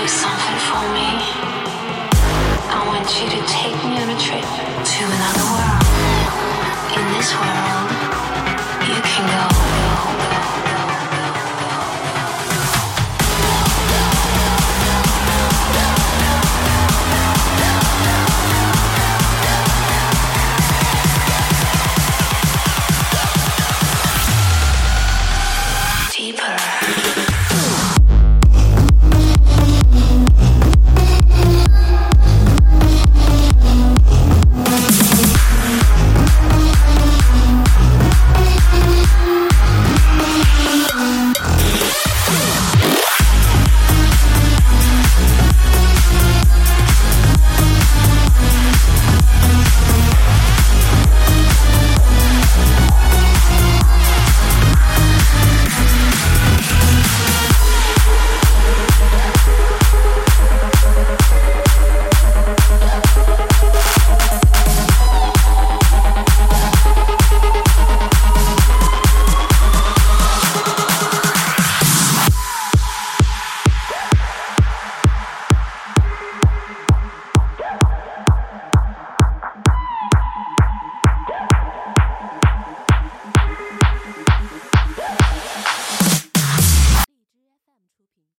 do something for me. I want you to take me on a trip to another world. In this world.